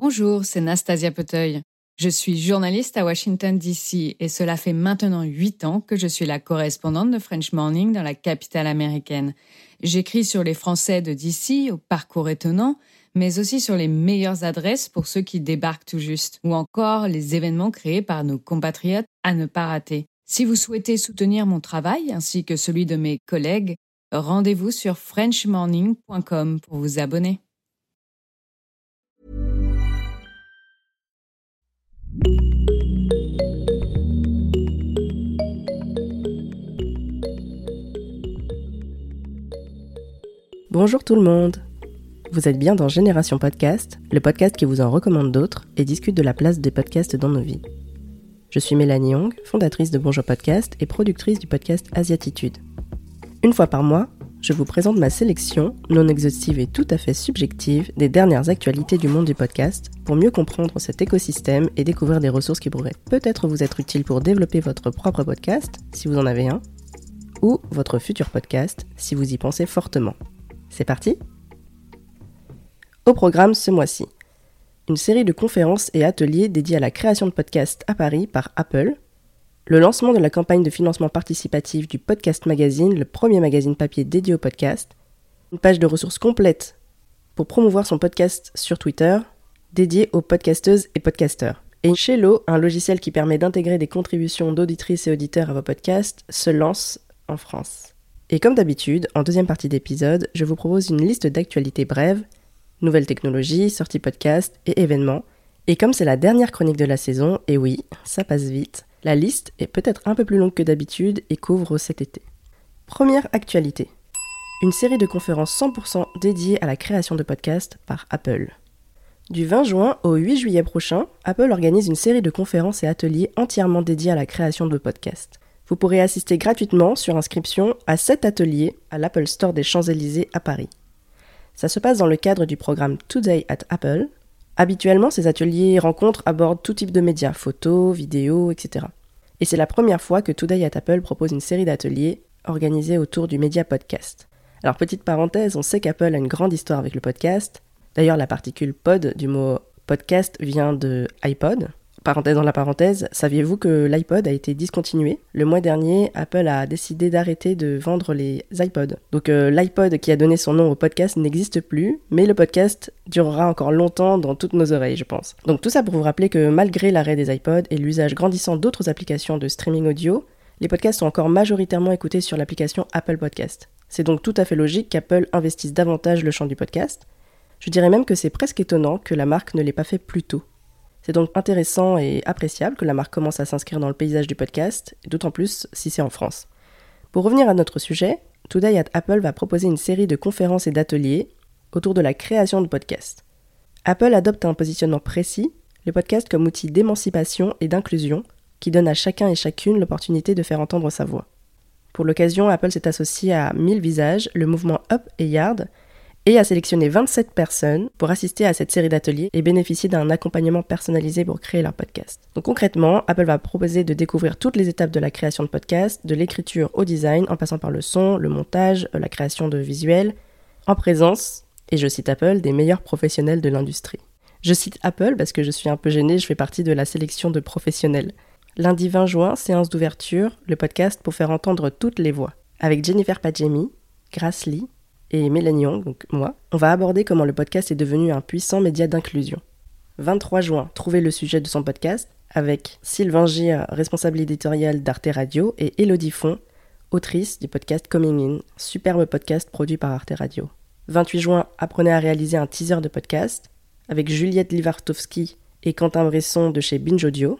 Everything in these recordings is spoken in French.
Bonjour, c'est Nastasia Poteuil. Je suis journaliste à Washington, D.C. et cela fait maintenant huit ans que je suis la correspondante de French Morning dans la capitale américaine. J'écris sur les Français de D.C. au parcours étonnant, mais aussi sur les meilleures adresses pour ceux qui débarquent tout juste, ou encore les événements créés par nos compatriotes à ne pas rater. Si vous souhaitez soutenir mon travail ainsi que celui de mes collègues, rendez-vous sur frenchmorning.com pour vous abonner. Bonjour tout le monde Vous êtes bien dans Génération Podcast, le podcast qui vous en recommande d'autres et discute de la place des podcasts dans nos vies. Je suis Mélanie Young, fondatrice de Bonjour Podcast et productrice du podcast Asiatitude. Une fois par mois, je vous présente ma sélection, non exhaustive et tout à fait subjective, des dernières actualités du monde du podcast pour mieux comprendre cet écosystème et découvrir des ressources qui pourraient peut-être vous être utiles pour développer votre propre podcast, si vous en avez un, ou votre futur podcast, si vous y pensez fortement. C'est parti Au programme ce mois-ci, une série de conférences et ateliers dédiés à la création de podcasts à Paris par Apple, le lancement de la campagne de financement participatif du Podcast Magazine, le premier magazine papier dédié au podcast, une page de ressources complète pour promouvoir son podcast sur Twitter, dédié aux podcasteuses et podcasteurs. Et Shello, un logiciel qui permet d'intégrer des contributions d'auditrices et auditeurs à vos podcasts, se lance en France. Et comme d'habitude, en deuxième partie d'épisode, je vous propose une liste d'actualités brèves, nouvelles technologies, sorties podcast et événements. Et comme c'est la dernière chronique de la saison, et oui, ça passe vite, la liste est peut-être un peu plus longue que d'habitude et couvre cet été. Première actualité. Une série de conférences 100% dédiées à la création de podcasts par Apple. Du 20 juin au 8 juillet prochain, Apple organise une série de conférences et ateliers entièrement dédiés à la création de podcasts. Vous pourrez assister gratuitement sur inscription à cet atelier à l'Apple Store des Champs-Élysées à Paris. Ça se passe dans le cadre du programme Today at Apple. Habituellement, ces ateliers et rencontres abordent tout type de médias, photos, vidéos, etc. Et c'est la première fois que Today at Apple propose une série d'ateliers organisés autour du média podcast. Alors petite parenthèse, on sait qu'Apple a une grande histoire avec le podcast. D'ailleurs, la particule pod du mot podcast vient de iPod, Parenthèse dans la parenthèse, saviez-vous que l'iPod a été discontinué? Le mois dernier, Apple a décidé d'arrêter de vendre les iPods. Donc euh, l'iPod qui a donné son nom au podcast n'existe plus, mais le podcast durera encore longtemps dans toutes nos oreilles, je pense. Donc tout ça pour vous rappeler que malgré l'arrêt des iPods et l'usage grandissant d'autres applications de streaming audio, les podcasts sont encore majoritairement écoutés sur l'application Apple Podcast. C'est donc tout à fait logique qu'Apple investisse davantage le champ du podcast. Je dirais même que c'est presque étonnant que la marque ne l'ait pas fait plus tôt. C'est donc intéressant et appréciable que la marque commence à s'inscrire dans le paysage du podcast, d'autant plus si c'est en France. Pour revenir à notre sujet, Today at Apple va proposer une série de conférences et d'ateliers autour de la création de podcasts. Apple adopte un positionnement précis, le podcast comme outil d'émancipation et d'inclusion, qui donne à chacun et chacune l'opportunité de faire entendre sa voix. Pour l'occasion, Apple s'est associé à 1000 visages, le mouvement Up et Yard, et a sélectionné 27 personnes pour assister à cette série d'ateliers et bénéficier d'un accompagnement personnalisé pour créer leur podcast. Donc concrètement, Apple va proposer de découvrir toutes les étapes de la création de podcast, de l'écriture au design, en passant par le son, le montage, la création de visuels, en présence, et je cite Apple, des meilleurs professionnels de l'industrie. Je cite Apple parce que je suis un peu gênée, je fais partie de la sélection de professionnels. Lundi 20 juin, séance d'ouverture, le podcast pour faire entendre toutes les voix. Avec Jennifer Padjemi, Grace Lee, et Mélanie donc moi, on va aborder comment le podcast est devenu un puissant média d'inclusion. 23 juin, trouver le sujet de son podcast avec Sylvain Gir, responsable éditorial d'Arte Radio, et Elodie Font, autrice du podcast Coming In, superbe podcast produit par Arte Radio. 28 juin, apprenez à réaliser un teaser de podcast avec Juliette Livartowski et Quentin Bresson de chez Binge Audio.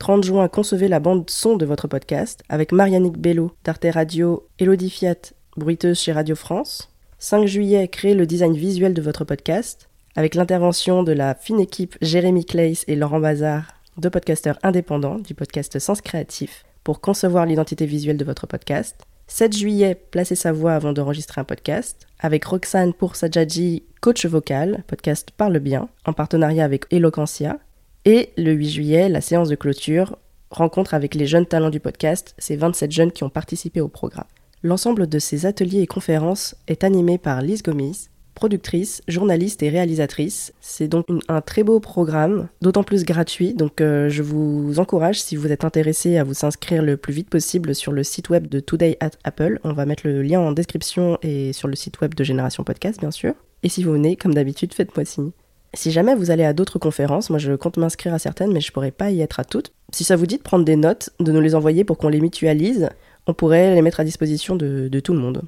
30 juin, concevez la bande son de votre podcast avec Marianique Bello d'Arte Radio, Elodie Fiat, bruiteuse chez Radio France. 5 juillet, créez le design visuel de votre podcast avec l'intervention de la fine équipe Jérémy Clays et Laurent Bazar, deux podcasteurs indépendants du podcast Sens Créatif, pour concevoir l'identité visuelle de votre podcast. 7 juillet, placez sa voix avant d'enregistrer un podcast avec Roxane pour Sajadji, coach vocal, podcast Parle bien, en partenariat avec Eloquentia. Et le 8 juillet, la séance de clôture, rencontre avec les jeunes talents du podcast, ces 27 jeunes qui ont participé au programme. L'ensemble de ces ateliers et conférences est animé par Lise Gomis, productrice, journaliste et réalisatrice. C'est donc un très beau programme, d'autant plus gratuit. Donc euh, je vous encourage, si vous êtes intéressé, à vous inscrire le plus vite possible sur le site web de Today at Apple. On va mettre le lien en description et sur le site web de Génération Podcast, bien sûr. Et si vous venez, comme d'habitude, faites-moi signe. Si jamais vous allez à d'autres conférences, moi je compte m'inscrire à certaines, mais je pourrais pas y être à toutes. Si ça vous dit de prendre des notes, de nous les envoyer pour qu'on les mutualise, on pourrait les mettre à disposition de, tout le monde.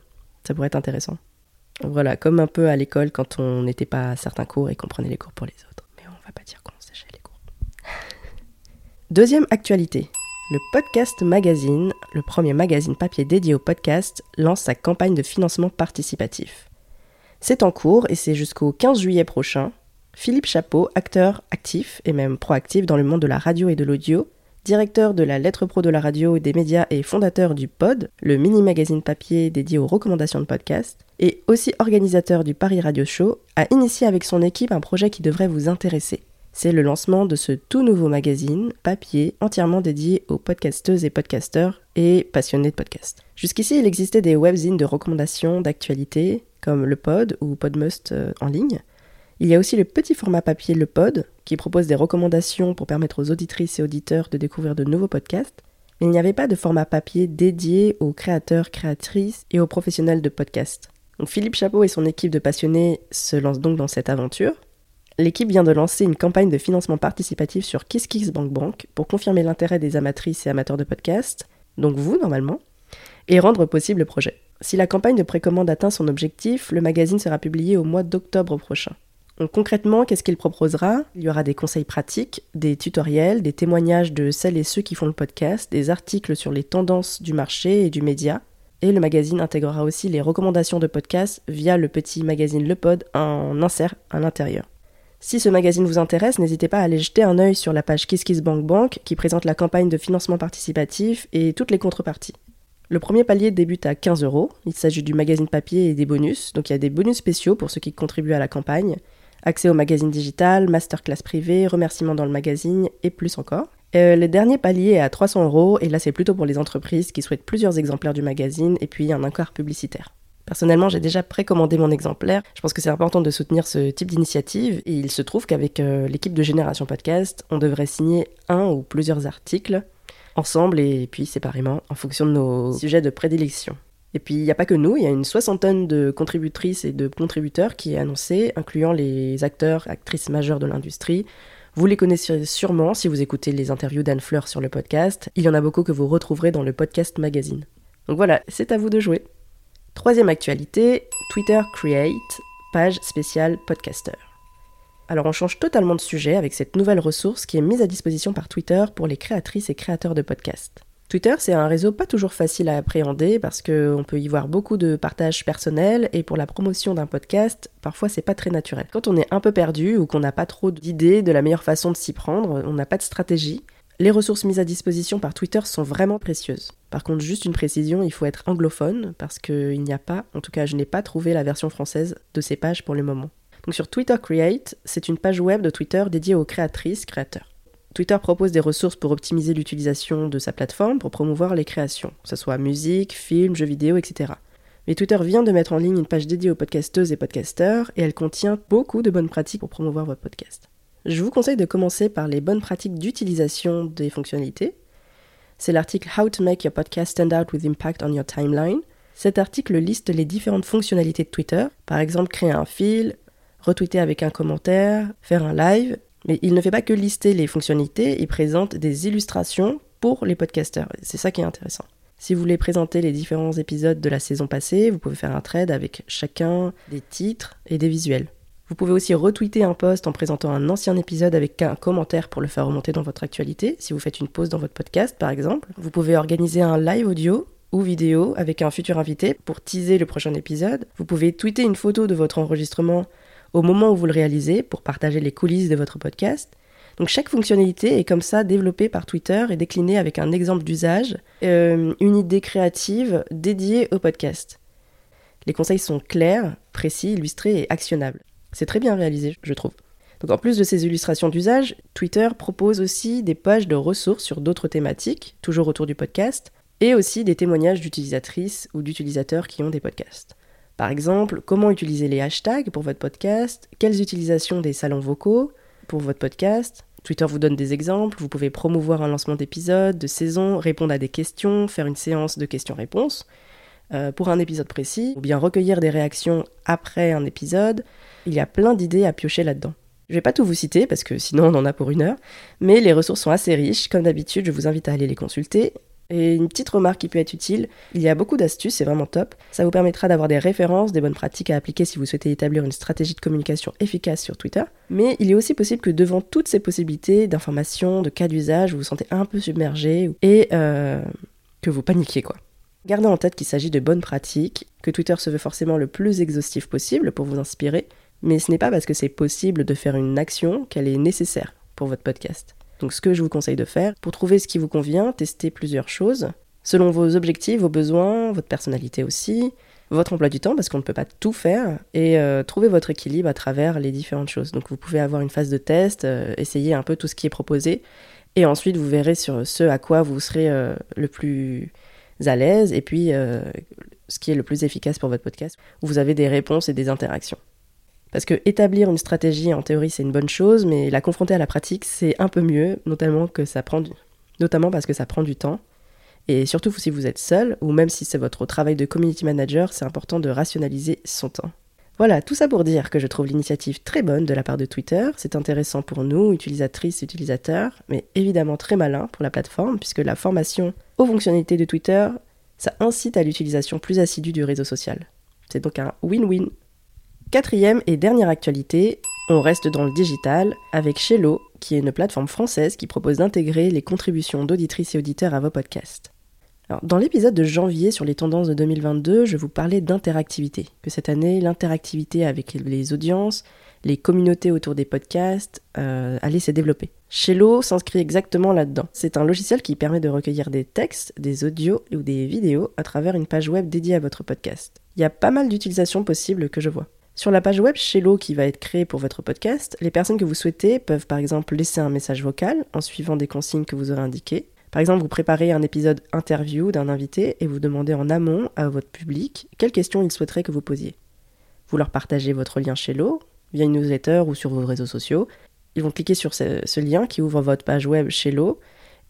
Ça pourrait être intéressant. Voilà, comme un peu à l'école quand on n'était pas à certains cours et qu'on prenait les cours pour les autres. Mais on va pas dire qu'on séchait les cours. Deuxième actualité. Le Podcast Magazine, le premier magazine papier dédié au podcast, lance sa campagne de financement participatif. C'est en cours et c'est jusqu'au 15 juillet prochain. Philippe Chapeau, acteur actif et même proactif dans le monde de la radio et de l'audio, directeur de la lettre pro de la radio et des médias et fondateur du Pod, le mini-magazine papier dédié aux recommandations de podcasts, et aussi organisateur du Paris Radio Show, a initié avec son équipe un projet qui devrait vous intéresser. C'est le lancement de ce tout nouveau magazine papier entièrement dédié aux podcasteuses et podcasteurs et passionnés de podcasts. Jusqu'ici, il existait des webzines de recommandations d'actualité, comme le Pod ou Podmust euh, en ligne, il y a aussi le petit format papier Le Pod, qui propose des recommandations pour permettre aux auditrices et auditeurs de découvrir de nouveaux podcasts. Mais il n'y avait pas de format papier dédié aux créateurs, créatrices et aux professionnels de podcasts. Philippe Chapeau et son équipe de passionnés se lancent donc dans cette aventure. L'équipe vient de lancer une campagne de financement participatif sur KissKissBankBank pour confirmer l'intérêt des amatrices et amateurs de podcasts, donc vous normalement, et rendre possible le projet. Si la campagne de précommande atteint son objectif, le magazine sera publié au mois d'octobre prochain concrètement, qu'est-ce qu'il proposera? Il y aura des conseils pratiques, des tutoriels, des témoignages de celles et ceux qui font le podcast, des articles sur les tendances du marché et du média. Et le magazine intégrera aussi les recommandations de podcasts via le petit magazine Le Pod en insert à l'intérieur. Si ce magazine vous intéresse, n'hésitez pas à aller jeter un œil sur la page KissKissBankBank qui présente la campagne de financement participatif et toutes les contreparties. Le premier palier débute à 15 euros. Il s'agit du magazine papier et des bonus. Donc il y a des bonus spéciaux pour ceux qui contribuent à la campagne accès au magazine digital, masterclass privé, remerciements dans le magazine et plus encore. Euh, le dernier palier est à 300 euros et là c'est plutôt pour les entreprises qui souhaitent plusieurs exemplaires du magazine et puis un encart publicitaire. Personnellement, j'ai déjà précommandé mon exemplaire. Je pense que c'est important de soutenir ce type d'initiative et il se trouve qu'avec euh, l'équipe de Génération Podcast, on devrait signer un ou plusieurs articles ensemble et puis séparément en fonction de nos sujets de prédilection. Et puis, il n'y a pas que nous, il y a une soixantaine de contributrices et de contributeurs qui est annoncé, incluant les acteurs, actrices majeures de l'industrie. Vous les connaissez sûrement si vous écoutez les interviews d'Anne Fleur sur le podcast. Il y en a beaucoup que vous retrouverez dans le podcast magazine. Donc voilà, c'est à vous de jouer. Troisième actualité, Twitter Create, page spéciale podcaster. Alors on change totalement de sujet avec cette nouvelle ressource qui est mise à disposition par Twitter pour les créatrices et créateurs de podcasts. Twitter, c'est un réseau pas toujours facile à appréhender parce qu'on peut y voir beaucoup de partages personnels et pour la promotion d'un podcast, parfois c'est pas très naturel. Quand on est un peu perdu ou qu'on n'a pas trop d'idées de la meilleure façon de s'y prendre, on n'a pas de stratégie, les ressources mises à disposition par Twitter sont vraiment précieuses. Par contre, juste une précision, il faut être anglophone parce qu'il n'y a pas, en tout cas je n'ai pas trouvé la version française de ces pages pour le moment. Donc sur Twitter Create, c'est une page web de Twitter dédiée aux créatrices, créateurs. Twitter propose des ressources pour optimiser l'utilisation de sa plateforme pour promouvoir les créations, que ce soit musique, film, jeux vidéo, etc. Mais Twitter vient de mettre en ligne une page dédiée aux podcasteuses et podcasteurs et elle contient beaucoup de bonnes pratiques pour promouvoir votre podcast. Je vous conseille de commencer par les bonnes pratiques d'utilisation des fonctionnalités. C'est l'article How to make your podcast stand out with impact on your timeline. Cet article liste les différentes fonctionnalités de Twitter, par exemple créer un fil, retweeter avec un commentaire, faire un live, mais il ne fait pas que lister les fonctionnalités, il présente des illustrations pour les podcasters. C'est ça qui est intéressant. Si vous voulez présenter les différents épisodes de la saison passée, vous pouvez faire un thread avec chacun des titres et des visuels. Vous pouvez aussi retweeter un post en présentant un ancien épisode avec un commentaire pour le faire remonter dans votre actualité, si vous faites une pause dans votre podcast par exemple. Vous pouvez organiser un live audio ou vidéo avec un futur invité pour teaser le prochain épisode. Vous pouvez tweeter une photo de votre enregistrement au moment où vous le réalisez pour partager les coulisses de votre podcast. Donc chaque fonctionnalité est comme ça développée par Twitter et déclinée avec un exemple d'usage, euh, une idée créative dédiée au podcast. Les conseils sont clairs, précis, illustrés et actionnables. C'est très bien réalisé, je trouve. Donc en plus de ces illustrations d'usage, Twitter propose aussi des pages de ressources sur d'autres thématiques, toujours autour du podcast, et aussi des témoignages d'utilisatrices ou d'utilisateurs qui ont des podcasts. Par exemple, comment utiliser les hashtags pour votre podcast, quelles utilisations des salons vocaux pour votre podcast. Twitter vous donne des exemples, vous pouvez promouvoir un lancement d'épisode, de saison, répondre à des questions, faire une séance de questions-réponses euh, pour un épisode précis, ou bien recueillir des réactions après un épisode. Il y a plein d'idées à piocher là-dedans. Je vais pas tout vous citer parce que sinon on en a pour une heure, mais les ressources sont assez riches. Comme d'habitude, je vous invite à aller les consulter. Et une petite remarque qui peut être utile, il y a beaucoup d'astuces, c'est vraiment top. Ça vous permettra d'avoir des références, des bonnes pratiques à appliquer si vous souhaitez établir une stratégie de communication efficace sur Twitter. Mais il est aussi possible que devant toutes ces possibilités d'informations, de cas d'usage, vous vous sentez un peu submergé et euh, que vous paniquiez quoi. Gardez en tête qu'il s'agit de bonnes pratiques, que Twitter se veut forcément le plus exhaustif possible pour vous inspirer, mais ce n'est pas parce que c'est possible de faire une action qu'elle est nécessaire pour votre podcast. Donc ce que je vous conseille de faire, pour trouver ce qui vous convient, testez plusieurs choses, selon vos objectifs, vos besoins, votre personnalité aussi, votre emploi du temps, parce qu'on ne peut pas tout faire, et euh, trouver votre équilibre à travers les différentes choses. Donc vous pouvez avoir une phase de test, euh, essayer un peu tout ce qui est proposé, et ensuite vous verrez sur ce à quoi vous serez euh, le plus à l'aise, et puis ce qui est le plus efficace pour votre podcast, où vous avez des réponses et des interactions. Parce que établir une stratégie, en théorie, c'est une bonne chose, mais la confronter à la pratique, c'est un peu mieux, notamment, que ça prend notamment parce que ça prend du temps. Et surtout si vous êtes seul, ou même si c'est votre travail de community manager, c'est important de rationaliser son temps. Voilà, tout ça pour dire que je trouve l'initiative très bonne de la part de Twitter. C'est intéressant pour nous, utilisatrices utilisateurs, mais évidemment très malin pour la plateforme, puisque la formation aux fonctionnalités de Twitter, ça incite à l'utilisation plus assidue du réseau social. C'est donc un win-win Quatrième et dernière actualité, on reste dans le digital avec Shello, qui est une plateforme française qui propose d'intégrer les contributions d'auditrices et auditeurs à vos podcasts. dans l'épisode de janvier sur les tendances de 2022, je vous parlais d'interactivité, que cette année, l'interactivité avec les audiences, les communautés autour des podcasts euh, allait se développer. Shello s'inscrit exactement là-dedans. C'est un logiciel qui permet de recueillir des textes, des audios ou des vidéos à travers une page web dédiée à votre podcast. Il y a pas mal d'utilisations possibles que je vois. Sur la page web Shello qui va être créée pour votre podcast, les personnes que vous souhaitez peuvent par exemple laisser un message vocal en suivant des consignes que vous aurez indiquées. Par exemple, vous préparez un épisode interview d'un invité et vous demandez en amont à votre public quelles questions ils souhaiteraient que vous posiez. Vous leur partagez votre lien Shello via une newsletter ou sur vos réseaux sociaux. Ils vont cliquer sur ce, lien qui ouvre votre page web Shello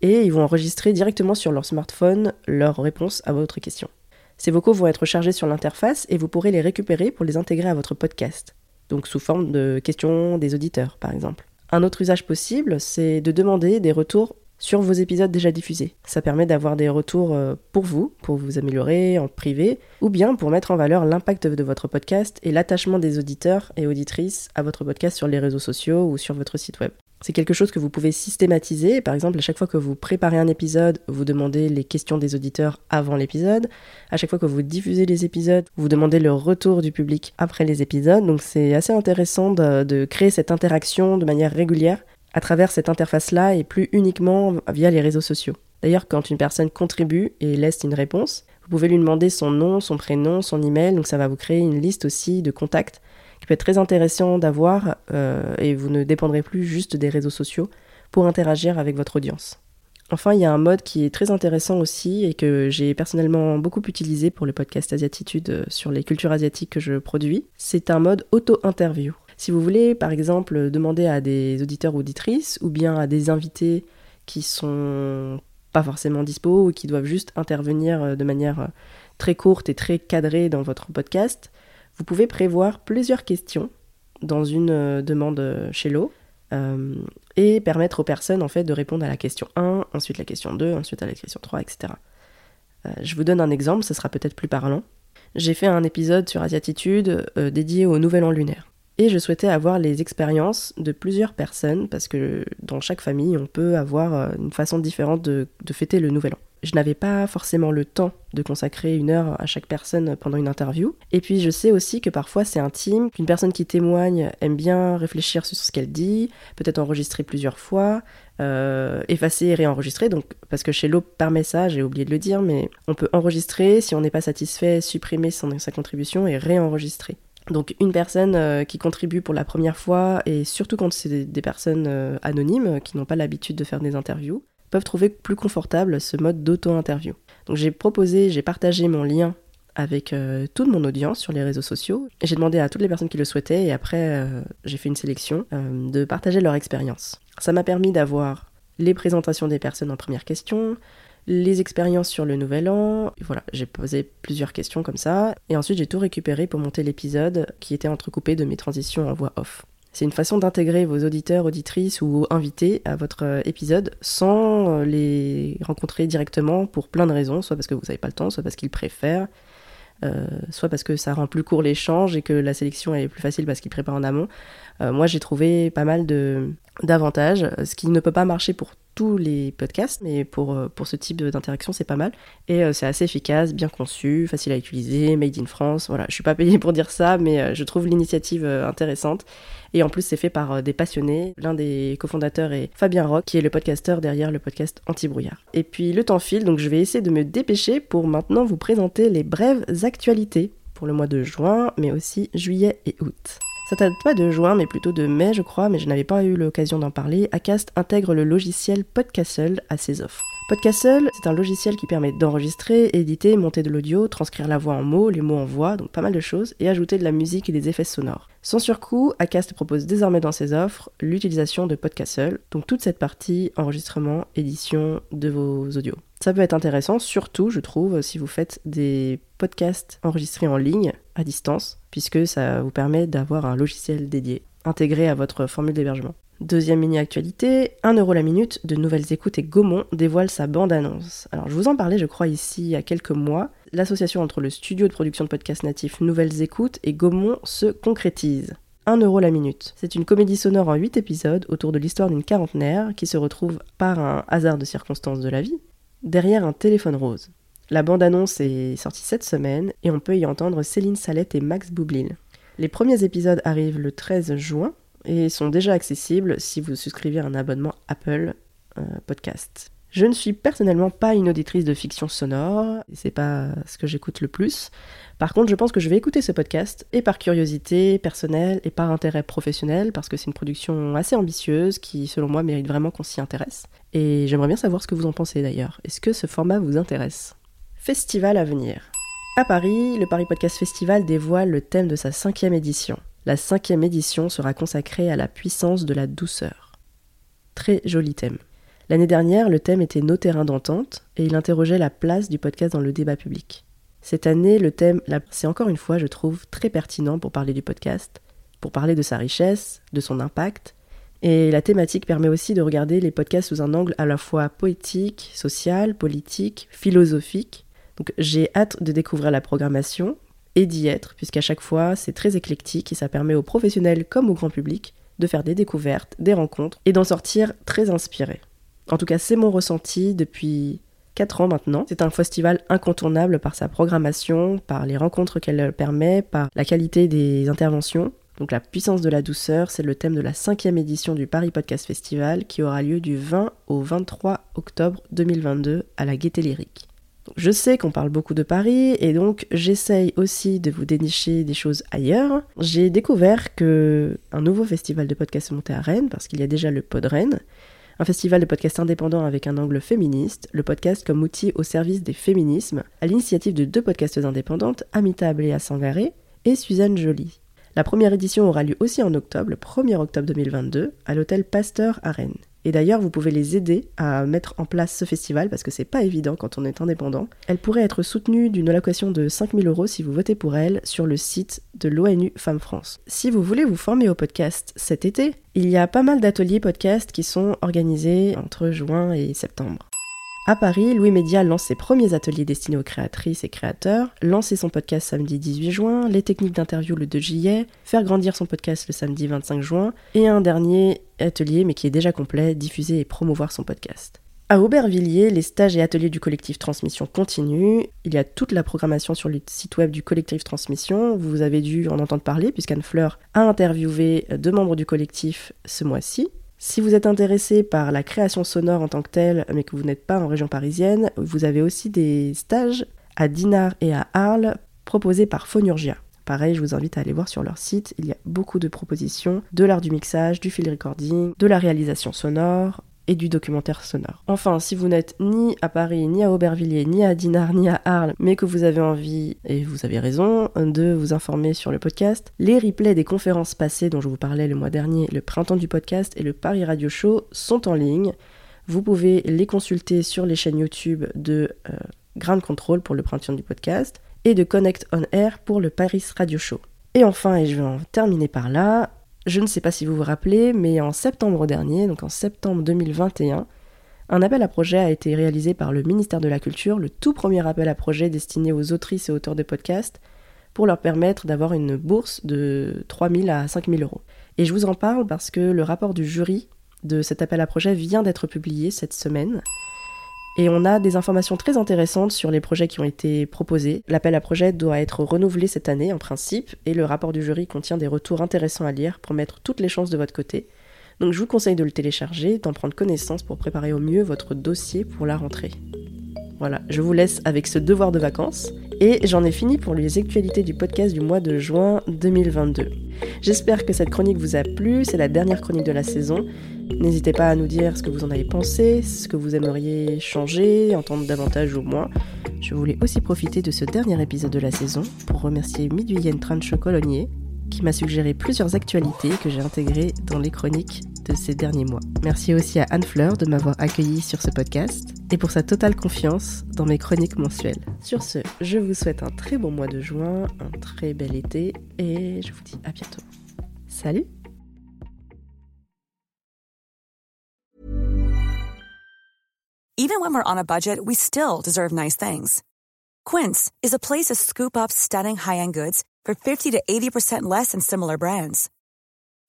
et ils vont enregistrer directement sur leur smartphone leur réponse à votre question. Ces vocaux vont être chargés sur l'interface et vous pourrez les récupérer pour les intégrer à votre podcast, donc sous forme de questions des auditeurs par exemple. Un autre usage possible, c'est de demander des retours sur vos épisodes déjà diffusés. Ça permet d'avoir des retours euh, pour vous, pour vous améliorer en privé, ou bien pour mettre en valeur l'impact de votre podcast et l'attachement des auditeurs et auditrices à votre podcast sur les réseaux sociaux ou sur votre site web. C'est quelque chose que vous pouvez systématiser. Par exemple, à chaque fois que vous préparez un épisode, vous demandez les questions des auditeurs avant l'épisode. À chaque fois que vous diffusez les épisodes, vous demandez le retour du public après les épisodes. Donc c'est assez intéressant de, créer cette interaction de manière régulière à travers cette interface-là et plus uniquement via les réseaux sociaux. D'ailleurs, quand une personne contribue et laisse une réponse, vous pouvez lui demander son nom, son prénom, son email, donc ça va vous créer une liste aussi de contacts qui peut être très intéressant d'avoir euh, et vous ne dépendrez plus juste des réseaux sociaux pour interagir avec votre audience. Enfin, il y a un mode qui est très intéressant aussi et que j'ai personnellement beaucoup utilisé pour le podcast Asiatitude euh, sur les cultures asiatiques que je produis. C'est un mode auto-interview. Si vous voulez, par exemple, demander à des auditeurs ou auditrices ou bien à des invités qui sont pas forcément dispo ou qui doivent juste intervenir euh, de manière très courte et très cadrée dans votre podcast, vous pouvez prévoir plusieurs questions dans une euh, demande euh, chez l'eau euh, et permettre aux personnes en fait de répondre à la question 1, ensuite la question 2, ensuite à la question 3, etc. je vous donne un exemple, ce sera peut-être plus parlant. J'ai fait un épisode sur Asiatitude dédié au Nouvel An lunaire. Et je souhaitais avoir les expériences de plusieurs personnes parce que dans chaque famille, on peut avoir une façon différente de fêter le Nouvel An je n'avais pas forcément le temps de consacrer une heure à chaque personne pendant une interview. Et puis je sais aussi que parfois c'est intime, qu'une personne qui témoigne aime bien réfléchir sur ce qu'elle dit, peut-être enregistrer plusieurs fois, euh, effacer et réenregistrer. Donc, parce que chez l'eau, par message, j'ai oublié de le dire, mais on peut enregistrer, si on n'est pas satisfait, supprimer son, sa contribution et réenregistrer. Donc une personne euh, qui contribue pour la première fois, et surtout quand c'est des, personnes euh, anonymes qui n'ont pas l'habitude de faire des interviews, peuvent trouver plus confortable ce mode d'auto-interview. Donc j'ai proposé, j'ai partagé mon lien avec euh, toute mon audience sur les réseaux sociaux. J'ai demandé à toutes les personnes qui le souhaitaient, et après euh, j'ai fait une sélection, euh, de partager leur expérience. Ça m'a permis d'avoir les présentations des personnes en première question, les expériences sur le nouvel an. Voilà, j'ai posé plusieurs questions comme ça. Et ensuite, j'ai tout récupéré pour monter l'épisode qui était entrecoupé de mes transitions en voix off. C'est une façon d'intégrer vos auditeurs, auditrices ou invités à votre euh, épisode sans euh, les rencontrer directement pour plein de raisons, soit parce que vous n'avez pas le temps, soit parce qu'ils préfèrent, euh, soit parce que ça rend plus court l'échange et que la sélection est plus facile parce qu'ils préparent en amont. moi, j'ai trouvé pas mal d'avantages, ce qui ne peut pas marcher pour tous les podcasts, mais pour, euh, pour ce type d'interaction, c'est pas mal. Et euh, c'est assez efficace, bien conçu, facile à utiliser, made in France. Voilà, je suis pas payée pour dire ça, mais euh, je trouve l'initiative intéressante. Et en plus, c'est fait par des passionnés. L'un des cofondateurs est Fabien Rock, qui est le podcasteur derrière le podcast Anti-Brouillard. Et puis le temps file, donc je vais essayer de me dépêcher pour maintenant vous présenter les brèves actualités pour le mois de juin, mais aussi juillet et août. Ça date pas de juin, mais plutôt de mai, je crois, mais je n'avais pas eu l'occasion d'en parler. Acast intègre le logiciel Podcastle à ses offres. Podcastle, c'est un logiciel qui permet d'enregistrer, éditer, monter de l'audio, transcrire la voix en mots, les mots en voix, donc pas mal de choses, et ajouter de la musique et des effets sonores. Sans surcoût, Acast propose désormais dans ses offres l'utilisation de Podcastle, donc toute cette partie enregistrement, édition de vos audios. Ça peut être intéressant, surtout, je trouve, si vous faites des podcasts enregistrés en ligne, à distance, puisque ça vous permet d'avoir un logiciel dédié, intégré à votre formule d'hébergement. Deuxième mini-actualité, 1 euro la minute de Nouvelles Écoutes et Gaumont dévoile sa bande-annonce. Alors je vous en parlais je crois ici il y a quelques mois, l'association entre le studio de production de podcasts natifs Nouvelles Écoutes et Gaumont se concrétise. 1 euro la minute. C'est une comédie sonore en 8 épisodes autour de l'histoire d'une quarantenaire qui se retrouve par un hasard de circonstances de la vie derrière un téléphone rose. La bande-annonce est sortie cette semaine et on peut y entendre Céline Salette et Max Boublil. Les premiers épisodes arrivent le 13 juin et sont déjà accessibles si vous souscrivez à un abonnement Apple euh, Podcast. Je ne suis personnellement pas une auditrice de fiction sonore, c'est pas ce que j'écoute le plus. Par contre, je pense que je vais écouter ce podcast, et par curiosité personnelle et par intérêt professionnel, parce que c'est une production assez ambitieuse qui, selon moi, mérite vraiment qu'on s'y intéresse. Et j'aimerais bien savoir ce que vous en pensez d'ailleurs. Est-ce que ce format vous intéresse? Festival à venir. À Paris, le Paris Podcast Festival dévoile le thème de sa cinquième édition. La cinquième édition sera consacrée à la puissance de la douceur. Très joli thème. L'année dernière, le thème était Nos terrains d'entente et il interrogeait la place du podcast dans le débat public. Cette année, le thème, c'est encore une fois, je trouve, très pertinent pour parler du podcast, pour parler de sa richesse, de son impact. Et la thématique permet aussi de regarder les podcasts sous un angle à la fois poétique, social, politique, philosophique. Donc j'ai hâte de découvrir la programmation, et d'y être, puisqu'à chaque fois c'est très éclectique et ça permet aux professionnels comme au grand public de faire des découvertes, des rencontres et d'en sortir très inspirés. En tout cas, c'est mon ressenti depuis 4 ans maintenant. C'est un festival incontournable par sa programmation, par les rencontres qu'elle permet, par la qualité des interventions. Donc la puissance de la douceur, c'est le thème de la cinquième édition du Paris Podcast Festival qui aura lieu du 20 au 23 octobre 2022 à la Gaîté Lyrique. Je sais qu'on parle beaucoup de Paris et donc j'essaye aussi de vous dénicher des choses ailleurs. J'ai découvert que un nouveau festival de podcast est monté à Rennes parce qu'il y a déjà le Pod Rennes, un festival de podcast indépendant avec un angle féministe, le podcast comme outil au service des féminismes, à l'initiative de deux podcasteuses indépendantes, Amitable et Sangaré et Suzanne Joly. La première édition aura lieu aussi en octobre, le 1er octobre 2022, à l'hôtel Pasteur à Rennes. Et d'ailleurs, vous pouvez les aider à mettre en place ce festival parce que c'est pas évident quand on est indépendant. Elle pourrait être soutenue d'une allocation de 5000 euros si vous votez pour elle sur le site de l'ONU Femmes France. Si vous voulez vous former au podcast cet été, il y a pas mal d'ateliers podcast qui sont organisés entre juin et septembre. À Paris, Louis Média lance ses premiers ateliers destinés aux créatrices et créateurs, lancer son podcast samedi 18 juin, les techniques d'interview le 2 juillet, faire grandir son podcast le samedi 25 juin, et un dernier atelier, mais qui est déjà complet, diffuser et promouvoir son podcast. À Aubervilliers, les stages et ateliers du collectif Transmission continuent. Il y a toute la programmation sur le site web du collectif Transmission. Vous avez dû en entendre parler puisqu'Anne Fleur a interviewé deux membres du collectif ce mois-ci. Si vous êtes intéressé par la création sonore en tant que telle, mais que vous n'êtes pas en région parisienne, vous avez aussi des stages à Dinard et à Arles proposés par Phonurgia. Pareil, je vous invite à aller voir sur leur site, il y a beaucoup de propositions de l'art du mixage, du field recording, de la réalisation sonore, et du documentaire sonore. Enfin, si vous n'êtes ni à Paris, ni à Aubervilliers, ni à Dinard, ni à Arles, mais que vous avez envie, et vous avez raison, de vous informer sur le podcast, les replays des conférences passées dont je vous parlais le mois dernier, le printemps du podcast et le Paris Radio Show sont en ligne. Vous pouvez les consulter sur les chaînes YouTube de euh, Grand Control pour le printemps du podcast et de Connect On Air pour le Paris Radio Show. Et enfin, et je vais en terminer par là, je ne sais pas si vous vous rappelez, mais en septembre dernier, donc en septembre 2021, un appel à projet a été réalisé par le ministère de la Culture, le tout premier appel à projet destiné aux autrices et auteurs de podcasts, pour leur permettre d'avoir une bourse de 3 000 à 5 000 euros. Et je vous en parle parce que le rapport du jury de cet appel à projet vient d'être publié cette semaine. Et on a des informations très intéressantes sur les projets qui ont été proposés. L'appel à projet doit être renouvelé cette année en principe, et le rapport du jury contient des retours intéressants à lire pour mettre toutes les chances de votre côté. Donc je vous conseille de le télécharger, d'en prendre connaissance pour préparer au mieux votre dossier pour la rentrée. Voilà, je vous laisse avec ce devoir de vacances, et j'en ai fini pour les actualités du podcast du mois de juin 2022. J'espère que cette chronique vous a plu, c'est la dernière chronique de la saison. N'hésitez pas à nous dire ce que vous en avez pensé, ce que vous aimeriez changer, entendre davantage ou moins. Je voulais aussi profiter de ce dernier épisode de la saison pour remercier Midwiyen Trancho Colognier, qui m'a suggéré plusieurs actualités que j'ai intégrées dans les chroniques de ces derniers mois. Merci aussi à Anne Fleur de m'avoir accueilli sur ce podcast et pour sa totale confiance dans mes chroniques mensuelles. Sur ce, je vous souhaite un très bon mois de juin, un très bel été et je vous dis à bientôt. Salut Even when we're on a budget, we still deserve nice things. Quince is a place to scoop up stunning high-end goods for 50 to 80% less than similar brands.